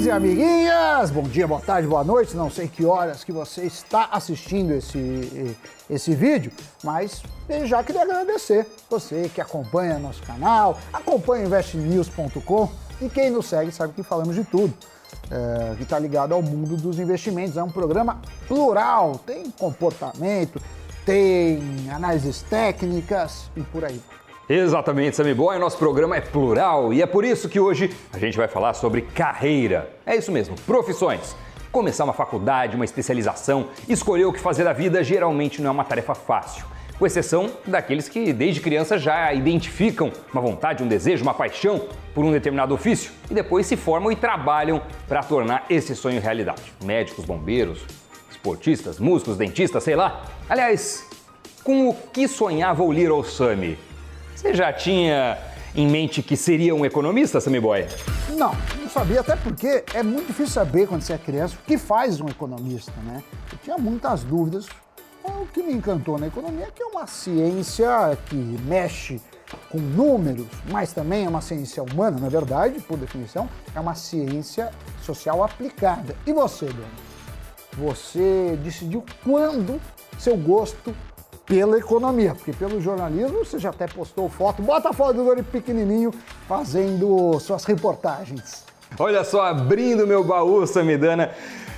amiguinhos e amiguinhas, bom dia, boa tarde, boa noite. Não sei que horas que você está assistindo esse, esse vídeo, mas já queria agradecer você que acompanha nosso canal, acompanha investnews.com e quem nos segue sabe que falamos de tudo. É, que está ligado ao mundo dos investimentos. É um programa plural, tem comportamento, tem análises técnicas e por aí. Exatamente, Sammy Boy, nosso programa é plural e é por isso que hoje a gente vai falar sobre carreira. É isso mesmo, profissões. Começar uma faculdade, uma especialização, escolher o que fazer da vida geralmente não é uma tarefa fácil. Com exceção daqueles que desde criança já identificam uma vontade, um desejo, uma paixão por um determinado ofício e depois se formam e trabalham para tornar esse sonho realidade. Médicos, bombeiros, esportistas, músicos, dentistas, sei lá. Aliás, com o que sonhava o Little Sammy? Você já tinha em mente que seria um economista, Sammy Boy? Não, não sabia, até porque é muito difícil saber quando você é criança o que faz um economista, né? Eu tinha muitas dúvidas. O que me encantou na economia é que é uma ciência que mexe com números, mas também é uma ciência humana, na verdade, por definição, é uma ciência social aplicada. E você, Dona? Você decidiu quando seu gosto pela economia, porque pelo jornalismo você já até postou foto, bota a foto do Dori pequenininho fazendo suas reportagens. Olha só, abrindo meu baú, Samidana,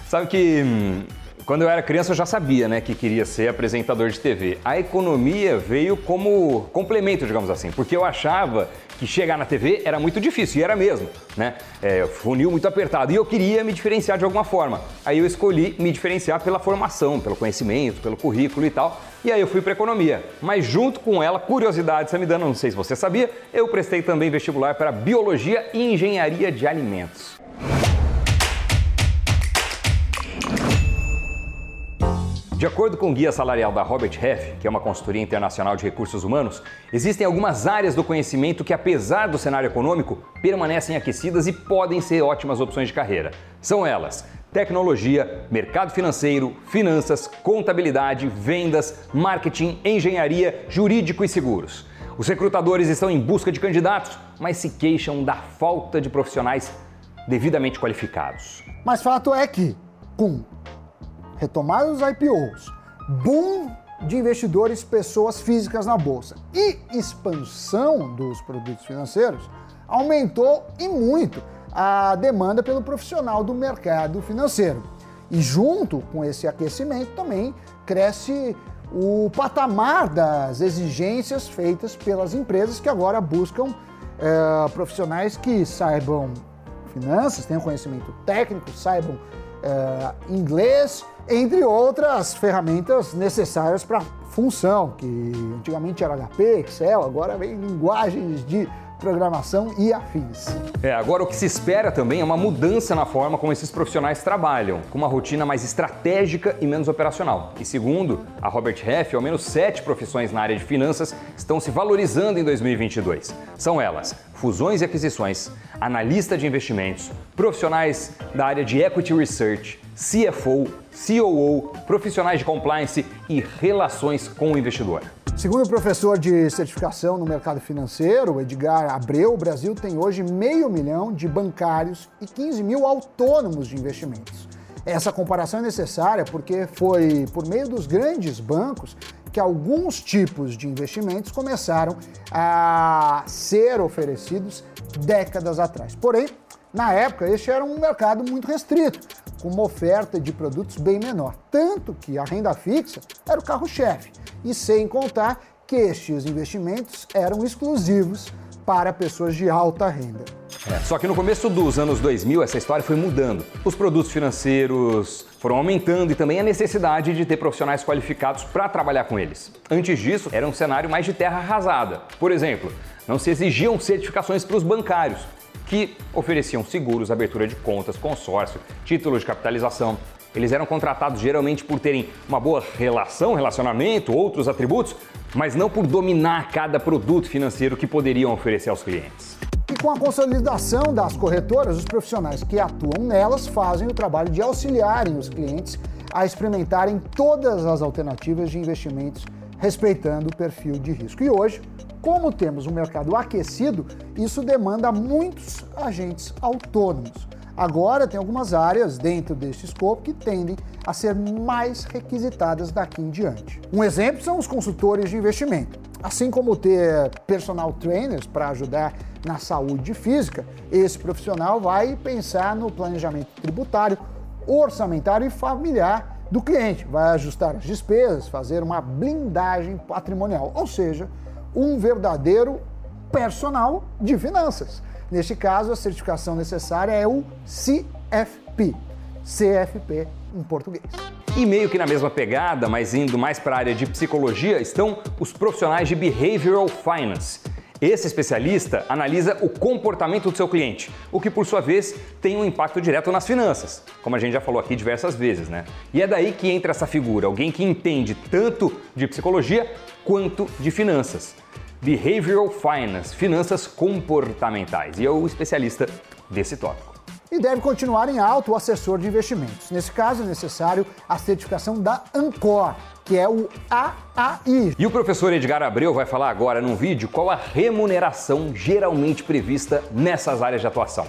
sabe que hum, quando eu era criança eu já sabia, né, que queria ser apresentador de TV. A economia veio como complemento, digamos assim, porque eu achava que chegar na TV era muito difícil, e era mesmo, né? É, funil muito apertado, e eu queria me diferenciar de alguma forma. Aí eu escolhi me diferenciar pela formação, pelo conhecimento, pelo currículo e tal, e aí eu fui para economia. Mas junto com ela, curiosidade, Samidana, não sei se você sabia, eu prestei também vestibular para biologia e engenharia de alimentos. De acordo com o guia salarial da Robert Half, que é uma consultoria internacional de recursos humanos, existem algumas áreas do conhecimento que, apesar do cenário econômico, permanecem aquecidas e podem ser ótimas opções de carreira. São elas: tecnologia, mercado financeiro, finanças, contabilidade, vendas, marketing, engenharia, jurídico e seguros. Os recrutadores estão em busca de candidatos, mas se queixam da falta de profissionais devidamente qualificados. Mas fato é que, com retomada dos IPOs, boom de investidores pessoas físicas na bolsa e expansão dos produtos financeiros, aumentou e muito a demanda pelo profissional do mercado financeiro. E junto com esse aquecimento também cresce o patamar das exigências feitas pelas empresas que agora buscam é, profissionais que saibam finanças, tenham conhecimento técnico, saibam é, inglês entre outras ferramentas necessárias para função, que antigamente era HP, Excel, agora vem linguagens de programação e afins. É, agora o que se espera também é uma mudança na forma como esses profissionais trabalham, com uma rotina mais estratégica e menos operacional. E segundo a Robert Half, ao menos sete profissões na área de finanças estão se valorizando em 2022. São elas: fusões e aquisições, analista de investimentos, profissionais da área de equity research, CFO, COO, profissionais de compliance e relações com o investidor. Segundo o professor de certificação no mercado financeiro, Edgar Abreu, o Brasil tem hoje meio milhão de bancários e 15 mil autônomos de investimentos. Essa comparação é necessária porque foi por meio dos grandes bancos que alguns tipos de investimentos começaram a ser oferecidos décadas atrás. Porém, na época, este era um mercado muito restrito, com uma oferta de produtos bem menor. Tanto que a renda fixa era o carro-chefe, e sem contar que estes investimentos eram exclusivos para pessoas de alta renda. É, só que no começo dos anos 2000 essa história foi mudando. Os produtos financeiros foram aumentando e também a necessidade de ter profissionais qualificados para trabalhar com eles. Antes disso, era um cenário mais de terra arrasada. Por exemplo, não se exigiam certificações para os bancários, que ofereciam seguros, abertura de contas, consórcio, títulos de capitalização. Eles eram contratados geralmente por terem uma boa relação, relacionamento, outros atributos, mas não por dominar cada produto financeiro que poderiam oferecer aos clientes. E com a consolidação das corretoras, os profissionais que atuam nelas fazem o trabalho de auxiliarem os clientes a experimentarem todas as alternativas de investimentos respeitando o perfil de risco. E hoje, como temos um mercado aquecido, isso demanda muitos agentes autônomos. Agora, tem algumas áreas dentro deste escopo que tendem a ser mais requisitadas daqui em diante. Um exemplo são os consultores de investimento. Assim como ter personal trainers para ajudar na saúde física, esse profissional vai pensar no planejamento tributário, orçamentário e familiar do cliente, vai ajustar as despesas, fazer uma blindagem patrimonial, ou seja, um verdadeiro personal de finanças. Neste caso, a certificação necessária é o CFP, CFP em português. E meio que na mesma pegada, mas indo mais para a área de psicologia, estão os profissionais de Behavioral Finance. Esse especialista analisa o comportamento do seu cliente, o que por sua vez tem um impacto direto nas finanças, como a gente já falou aqui diversas vezes, né? E é daí que entra essa figura, alguém que entende tanto de psicologia quanto de finanças. Behavioral Finance, finanças comportamentais, e é o especialista desse tópico. E deve continuar em alto o assessor de investimentos. Nesse caso, é necessário a certificação da Ancor, que é o AAI. E o professor Edgar Abreu vai falar agora num vídeo qual a remuneração geralmente prevista nessas áreas de atuação.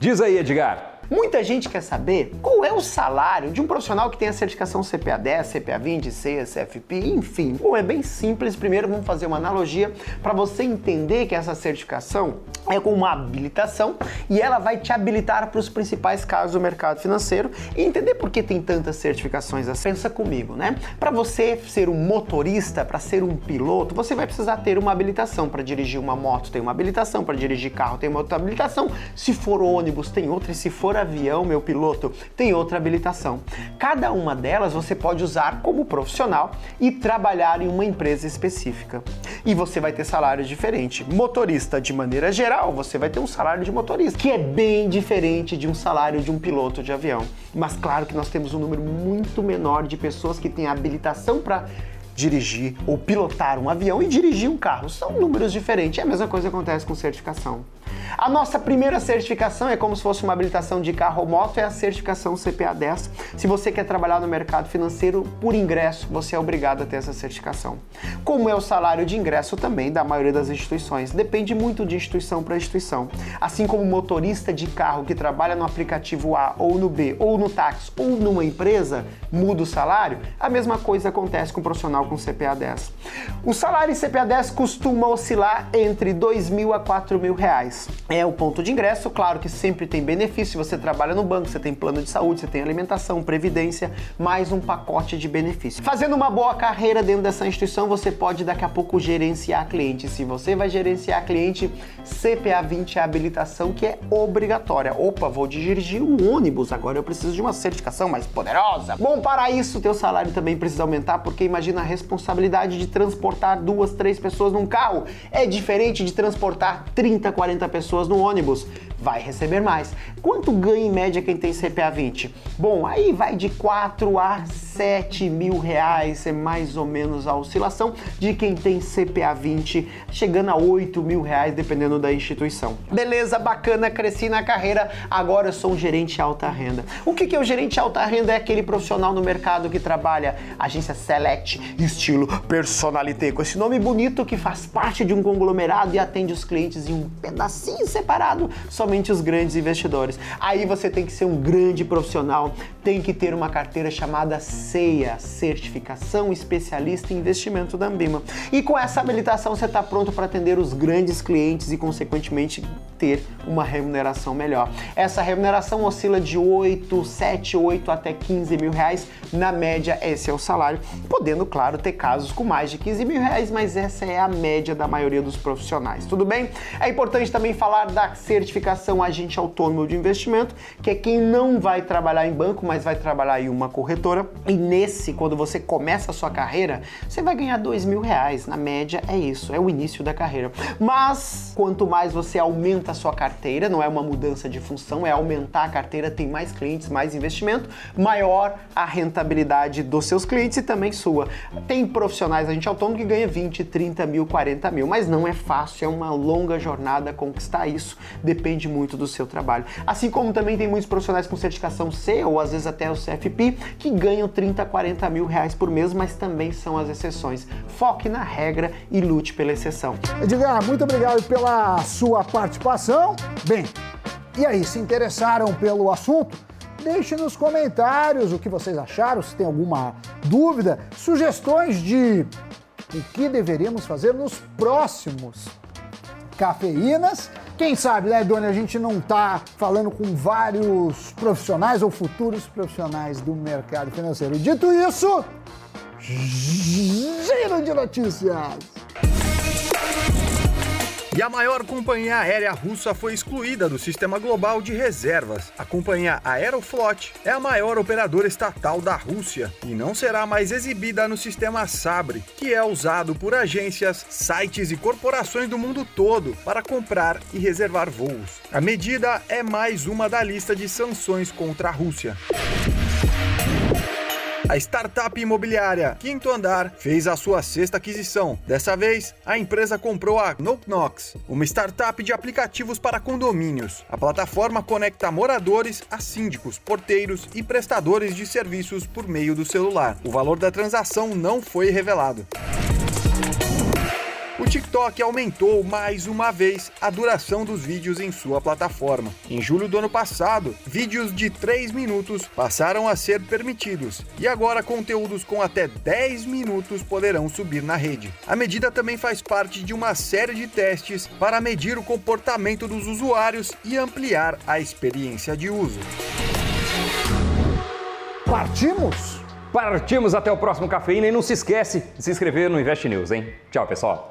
Diz aí, Edgar. Muita gente quer saber qual é o salário de um profissional que tem a certificação CPA 10, CPA 20, CFP, enfim. Bom, é bem simples. Primeiro vamos fazer uma analogia para você entender que essa certificação é como uma habilitação e ela vai te habilitar para os principais casos do mercado financeiro e entender por que tem tantas certificações assim. Pensa comigo, né? Para você ser um motorista, para ser um piloto, você vai precisar ter uma habilitação para dirigir uma moto, tem uma habilitação para dirigir carro, tem uma outra habilitação. Se for ônibus, tem outra, e se for avião, meu piloto, tem outra habilitação. Cada uma delas você pode usar como profissional e trabalhar em uma empresa específica. E você vai ter salários diferentes. Motorista, de maneira geral, você vai ter um salário de motorista, que é bem diferente de um salário de um piloto de avião. Mas claro que nós temos um número muito menor de pessoas que têm habilitação para dirigir ou pilotar um avião e dirigir um carro. São números diferentes. É a mesma coisa acontece com certificação. A nossa primeira certificação é como se fosse uma habilitação de carro ou moto, é a certificação CPA 10. Se você quer trabalhar no mercado financeiro por ingresso, você é obrigado a ter essa certificação. Como é o salário de ingresso também da maioria das instituições, depende muito de instituição para instituição. Assim como motorista de carro que trabalha no aplicativo A ou no B, ou no táxi, ou numa empresa, muda o salário, a mesma coisa acontece com o profissional com CPA 10. O salário em CPA 10 costuma oscilar entre 2 mil a 4 mil reais é o ponto de ingresso. Claro que sempre tem benefício. Você trabalha no banco, você tem plano de saúde, você tem alimentação, previdência, mais um pacote de benefícios. Fazendo uma boa carreira dentro dessa instituição, você pode daqui a pouco gerenciar cliente. Se você vai gerenciar cliente, CPA 20 é a habilitação que é obrigatória. Opa, vou dirigir um ônibus, agora eu preciso de uma certificação mais poderosa. Bom, para isso, teu salário também precisa aumentar, porque imagina a responsabilidade de transportar duas, três pessoas num carro. É diferente de transportar 30, 40 pessoas no ônibus vai receber mais. Quanto ganha em média quem tem CPA 20? Bom, aí vai de 4 a 7 mil reais, é mais ou menos a oscilação de quem tem CPA 20, chegando a 8 mil reais, dependendo da instituição. Beleza, bacana, cresci na carreira, agora eu sou um gerente alta renda. O que, que é o gerente alta renda? É aquele profissional no mercado que trabalha agência Select, estilo personalité, com esse nome bonito que faz parte de um conglomerado e atende os clientes em um pedacinho separado, somente os grandes investidores. Aí você tem que ser um grande profissional, tem que ter uma carteira chamada CEIA, Certificação Especialista em Investimento da Ambima. E com essa habilitação você está pronto para atender os grandes clientes e, consequentemente, ter uma remuneração melhor. Essa remuneração oscila de 8, 7, 8 até 15 mil reais. Na média, esse é o salário, podendo, claro, ter casos com mais de 15 mil reais, mas essa é a média da maioria dos profissionais. Tudo bem? É importante também falar da certificação agente autônomo de investimento, que é quem não vai trabalhar em banco, mas vai trabalhar em uma corretora. E nesse, quando você começa a sua carreira, você vai ganhar dois mil reais. Na média é isso, é o início da carreira. Mas quanto mais você aumenta a sua carteira, não é uma mudança de função, é aumentar a carteira, tem mais clientes, mais investimento, maior a rentabilidade dos seus clientes e também sua. Tem profissionais, a gente autônomo que ganha 20, 30 mil, 40 mil, mas não é fácil, é uma longa jornada conquistar isso, depende muito do seu trabalho. Assim como também tem muitos profissionais com certificação C ou às vezes até o CFP que ganham 30, 40 mil reais por mês, mas também são as exceções. Foque na regra e lute pela exceção. Edgar, muito obrigado pela sua participação. Bem, E aí, se interessaram pelo assunto? Deixe nos comentários o que vocês acharam, se tem alguma dúvida, sugestões de o que deveríamos fazer nos próximos cafeínas. Quem sabe, né, Dona, a gente não tá falando com vários profissionais ou futuros profissionais do mercado financeiro. Dito isso, giro de notícias. E a maior companhia aérea russa foi excluída do sistema global de reservas. A companhia Aeroflot é a maior operadora estatal da Rússia e não será mais exibida no sistema Sabre, que é usado por agências, sites e corporações do mundo todo para comprar e reservar voos. A medida é mais uma da lista de sanções contra a Rússia. A startup imobiliária Quinto Andar fez a sua sexta aquisição. Dessa vez, a empresa comprou a Knox, uma startup de aplicativos para condomínios. A plataforma conecta moradores a síndicos, porteiros e prestadores de serviços por meio do celular. O valor da transação não foi revelado. O TikTok aumentou mais uma vez a duração dos vídeos em sua plataforma. Em julho do ano passado, vídeos de 3 minutos passaram a ser permitidos e agora conteúdos com até 10 minutos poderão subir na rede. A medida também faz parte de uma série de testes para medir o comportamento dos usuários e ampliar a experiência de uso. Partimos? Partimos até o próximo cafeína e não se esquece de se inscrever no Invest News, hein? Tchau, pessoal.